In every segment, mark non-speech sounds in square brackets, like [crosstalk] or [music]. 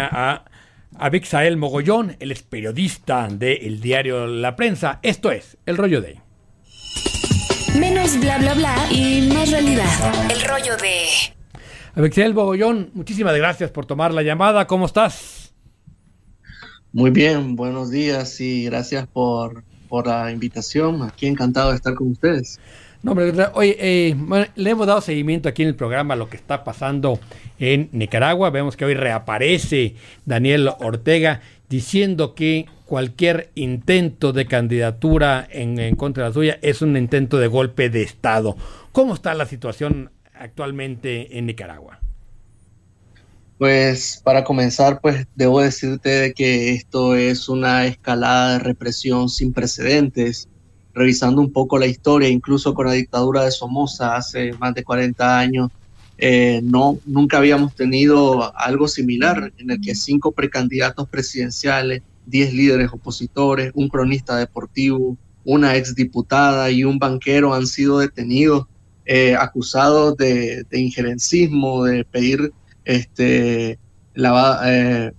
a Abixael Mogollón, él es periodista del diario La Prensa. Esto es El Rollo de... Menos bla bla bla y más realidad. El rollo de... Abixael Mogollón, muchísimas gracias por tomar la llamada. ¿Cómo estás? Muy bien, buenos días y gracias por, por la invitación. Aquí encantado de estar con ustedes. No, hombre, oye, eh, le hemos dado seguimiento aquí en el programa a lo que está pasando en Nicaragua. Vemos que hoy reaparece Daniel Ortega diciendo que cualquier intento de candidatura en, en, contra de la suya es un intento de golpe de Estado. ¿Cómo está la situación actualmente en Nicaragua? Pues para comenzar, pues debo decirte que esto es una escalada de represión sin precedentes revisando un poco la historia, incluso con la dictadura de Somoza hace más de 40 años, eh, no, nunca habíamos tenido algo similar en el que cinco precandidatos presidenciales, diez líderes opositores, un cronista deportivo, una exdiputada y un banquero han sido detenidos, eh, acusados de, injerencismo, de pedir este, la,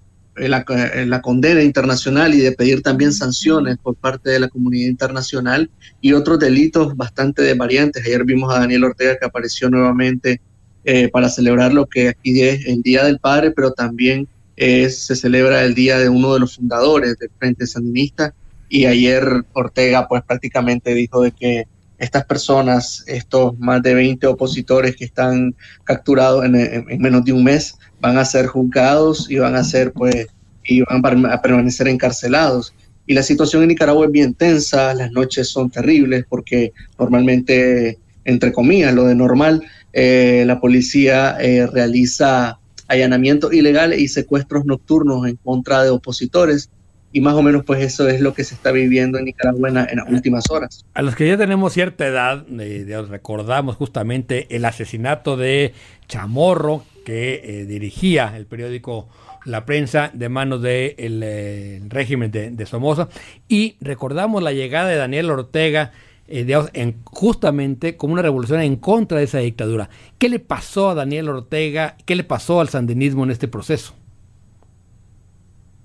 la, la, condena internacional y de pedir también sanciones por parte de la comunidad internacional y otros delitos bastante variantes. Ayer vimos a Daniel Ortega que apareció nuevamente eh, para celebrar lo que aquí es el Día del Padre, pero también se celebra el día de uno de los fundadores del Frente Sandinista y ayer Ortega pues prácticamente dijo de que estas personas, estos más de 20 opositores que están capturados en, en, en menos de un mes, van a ser juzgados y van a ser pues y van a permanecer encarcelados. Y la situación en Nicaragua es bien tensa, las noches son terribles porque normalmente, entre comillas, lo de normal, eh, la policía eh, realiza allanamientos ilegales y secuestros nocturnos en contra de opositores. Y más o menos pues eso es lo que se está viviendo en Nicaragua en, las últimas horas. A los que ya tenemos cierta edad, eh, recordamos justamente el asesinato de Chamorro, que eh, dirigía el periódico La Prensa de manos del de eh, régimen de, Somoza. Y recordamos la llegada de Daniel Ortega eh, en, justamente como una revolución en contra de esa dictadura. ¿Qué le pasó a Daniel Ortega? ¿Qué le pasó al sandinismo en este proceso?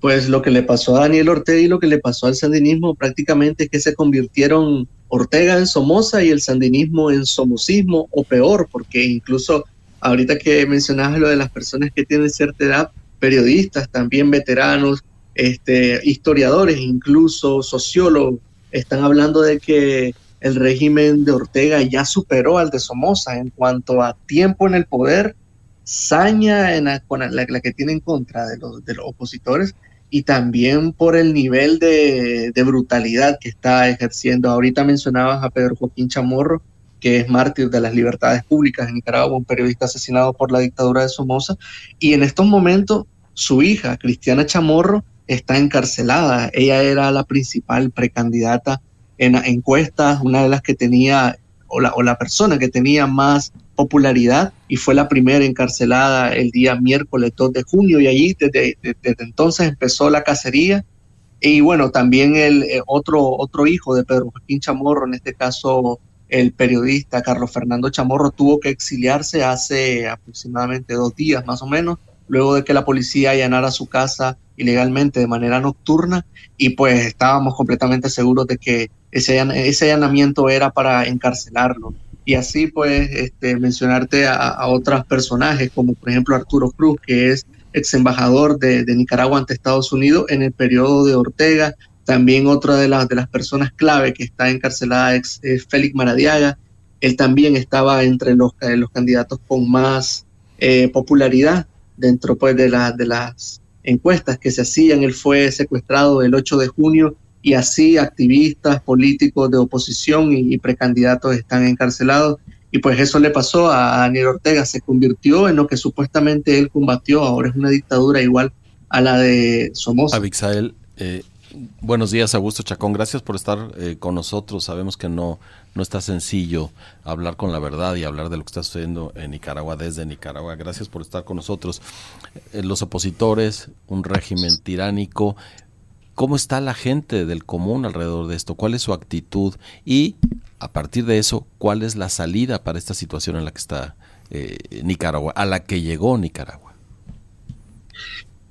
Pues lo que le pasó a Daniel Ortega y lo que le pasó al sandinismo prácticamente es que se convirtieron Ortega en Somoza y el sandinismo en somocismo o peor, porque incluso ahorita que mencionabas lo de las personas que tienen cierta edad, periodistas, también veteranos, este, historiadores, incluso sociólogos, están hablando de que el régimen de Ortega ya superó al de Somoza en cuanto a tiempo en el poder, saña en la, la, la que tiene en contra de los, de los, opositores y también por el nivel de, brutalidad que está ejerciendo. Ahorita mencionabas a Pedro Joaquín Chamorro, que es mártir de las libertades públicas en Nicaragua, un periodista asesinado por la dictadura de Somoza. Y en estos momentos, su hija, Cristiana Chamorro, está encarcelada. Ella era la principal precandidata en encuestas, una de las que tenía, o la, o la persona que tenía más popularidad, y fue la primera encarcelada el día miércoles 2 de junio, y allí desde, desde, entonces empezó la cacería. Y bueno, también el eh, otro, otro hijo de Pedro Joaquín Chamorro, en este caso el periodista Carlos Fernando Chamorro tuvo que exiliarse hace aproximadamente dos días más o menos, luego de que la policía allanara su casa ilegalmente de manera nocturna y pues estábamos completamente seguros de que ese, ese allanamiento era para encarcelarlo. Y así pues este, mencionarte a, a otros personajes como por ejemplo Arturo Cruz, que es ex embajador de, Nicaragua ante Estados Unidos en el periodo de Ortega, también otra de, las de las personas clave que está encarcelada es, es Félix Maradiaga. Él también estaba entre los, eh, los candidatos con más eh, popularidad dentro pues, de, la, de las encuestas que se hacían. Él fue secuestrado el 8 de junio y así activistas, políticos de oposición y, precandidatos están encarcelados. Y pues eso le pasó a Daniel Ortega, se convirtió en lo que supuestamente él combatió, ahora es una dictadura igual a la de Somoza. Abixael, eh, Buenos días, Augusto Chacón. Gracias por estar eh, con nosotros. Sabemos que no, no está sencillo hablar con la verdad y hablar de lo que está sucediendo en Nicaragua desde Nicaragua. Gracias por estar con nosotros. Eh, los opositores, un régimen tiránico. ¿Cómo está la gente del común alrededor de esto? ¿Cuál es su actitud? Y a partir de eso, ¿cuál es la salida para esta situación en la que está eh, Nicaragua, a la que llegó Nicaragua?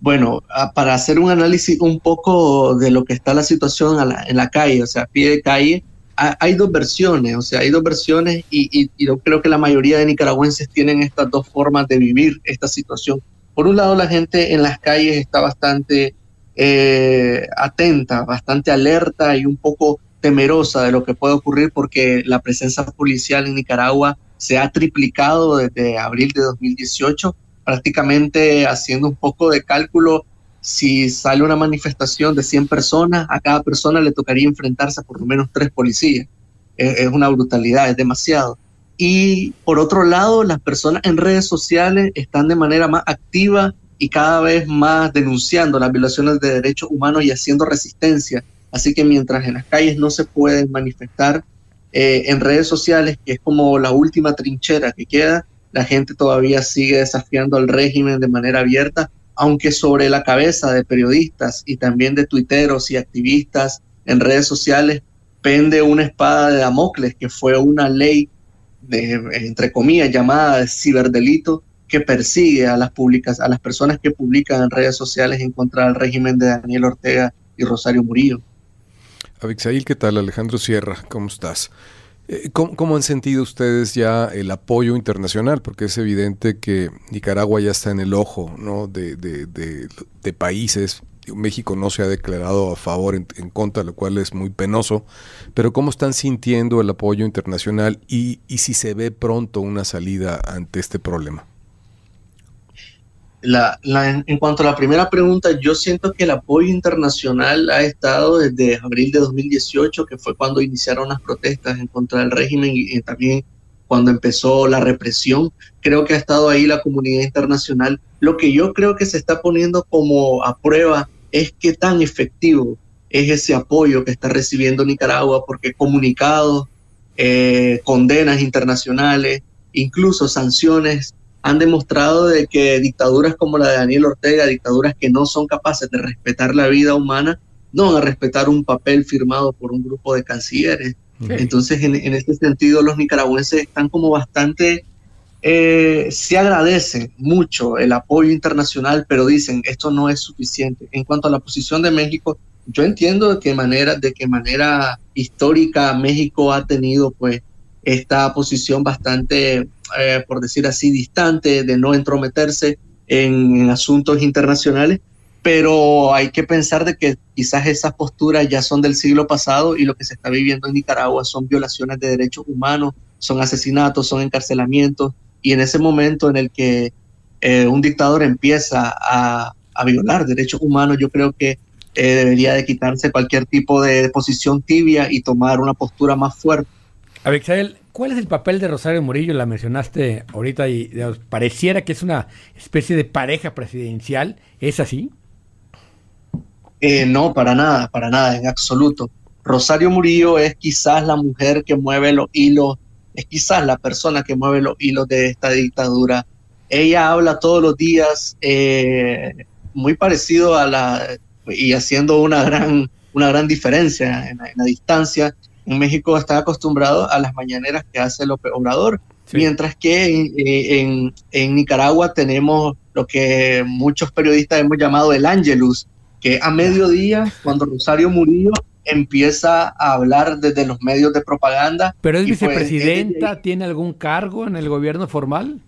Bueno, para hacer un análisis un poco de lo que está la situación en la calle, o sea, a pie de calle, hay dos versiones, o sea, hay dos versiones y, yo creo que la mayoría de nicaragüenses tienen estas dos formas de vivir esta situación. Por un lado, la gente en las calles está bastante eh, atenta, bastante alerta y un poco temerosa de lo que puede ocurrir porque la presencia policial en Nicaragua se ha triplicado desde abril de 2018, prácticamente haciendo un poco de cálculo, si sale una manifestación de 100 personas, a cada persona le tocaría enfrentarse a por lo menos tres policías. Es, una brutalidad, es demasiado. Y por otro lado, las personas en redes sociales están de manera más activa y cada vez más denunciando las violaciones de derechos humanos y haciendo resistencia. Así que mientras en las calles no se pueden manifestar, eh, en redes sociales, que es como la última trinchera que queda, la gente todavía sigue desafiando al régimen de manera abierta, aunque sobre la cabeza de periodistas y también de tuiteros y activistas en redes sociales pende una espada de Damocles, que fue una ley, de, entre comillas, llamada ciberdelito, que persigue a las, públicas, a las personas que publican en redes sociales en contra del régimen de Daniel Ortega y Rosario Murillo. Abixail, ¿qué tal? Alejandro Sierra, ¿cómo estás? Eh, ¿Cómo, han sentido ustedes ya el apoyo internacional? Porque es evidente que Nicaragua ya está en el ojo de, países. México no se ha declarado a favor, en, contra, lo cual es muy penoso. Pero ¿cómo están sintiendo el apoyo internacional y si se ve pronto una salida ante este problema? La, en cuanto a la primera pregunta, yo siento que el apoyo internacional ha estado desde abril de 2018, que fue cuando iniciaron las protestas en contra del régimen y, también cuando empezó la represión. Creo que ha estado ahí la comunidad internacional. Lo que yo creo que se está poniendo como a prueba es qué tan efectivo es ese apoyo que está recibiendo Nicaragua, porque comunicados, eh, condenas internacionales, incluso sanciones han demostrado de que dictaduras como la de Daniel Ortega, dictaduras que no son capaces de respetar la vida humana, no van a respetar un papel firmado por un grupo de cancilleres. Entonces, en, en, este sentido, los nicaragüenses están como bastante, eh, se agradece mucho el apoyo internacional, pero dicen, esto no es suficiente. En cuanto a la posición de México, yo entiendo de qué manera, de qué manera histórica México ha tenido, pues, esta posición bastante, eh, por decir así, distante de no entrometerse en, asuntos internacionales, pero hay que pensar de que quizás esas posturas ya son del siglo pasado y lo que se está viviendo en Nicaragua son violaciones de derechos humanos, son asesinatos, son encarcelamientos, y en ese momento en el que eh, un dictador empieza a, violar derechos humanos, yo creo que eh, debería de quitarse cualquier tipo de posición tibia y tomar una postura más fuerte Abixael, ¿cuál es el papel de Rosario Murillo? La mencionaste ahorita y pareciera que es una especie de pareja presidencial. ¿Es así? Eh, no, para nada, para nada, en absoluto. Rosario Murillo es quizás la mujer que mueve los hilos, es quizás la persona que mueve los hilos de esta dictadura. Ella habla todos los días eh, muy parecido a la, y haciendo una gran, una gran diferencia en la distancia México está acostumbrado a las mañaneras que hace López Obrador, mientras que en, en, Nicaragua tenemos lo que muchos periodistas hemos llamado el Angelus, que a mediodía, cuando Rosario Murillo empieza a hablar desde los medios de propaganda. ¿Pero es pues, vicepresidenta? ¿Tiene algún cargo en el gobierno formal?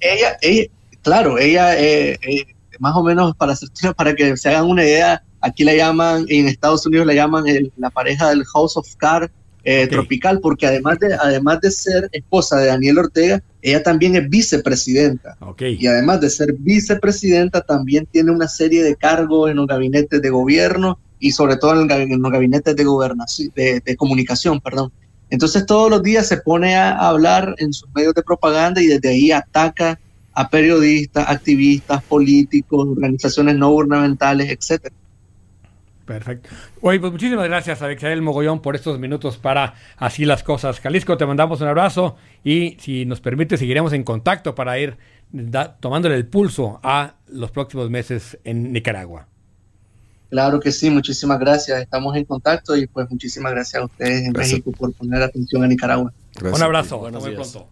Ella, ella claro, ella, eh, eh, más o menos para, [laughs] para que se hagan una idea, Aquí la llaman, en Estados Unidos la llaman la pareja del House of Cards eh, tropical, porque además de, además de ser esposa de Daniel Ortega, ella también es vicepresidenta. Y además de ser vicepresidenta, también tiene una serie de cargos en los gabinetes de gobierno y sobre todo en, los gabinetes de, gobernación, de, de, comunicación. Perdón. Entonces todos los días se pone a hablar en sus medios de propaganda y desde ahí ataca a periodistas, activistas, políticos, organizaciones no gubernamentales, etcétera. Perfecto. Oye, pues muchísimas gracias, Alexael Mogollón, por estos minutos para Así las Cosas. Jalisco, te mandamos un abrazo y si nos permite, seguiremos en contacto para ir tomándole el pulso a los próximos meses en Nicaragua. Claro que sí, muchísimas gracias. Estamos en contacto y pues muchísimas gracias a ustedes en México por poner atención a Nicaragua. un abrazo, hasta muy pronto.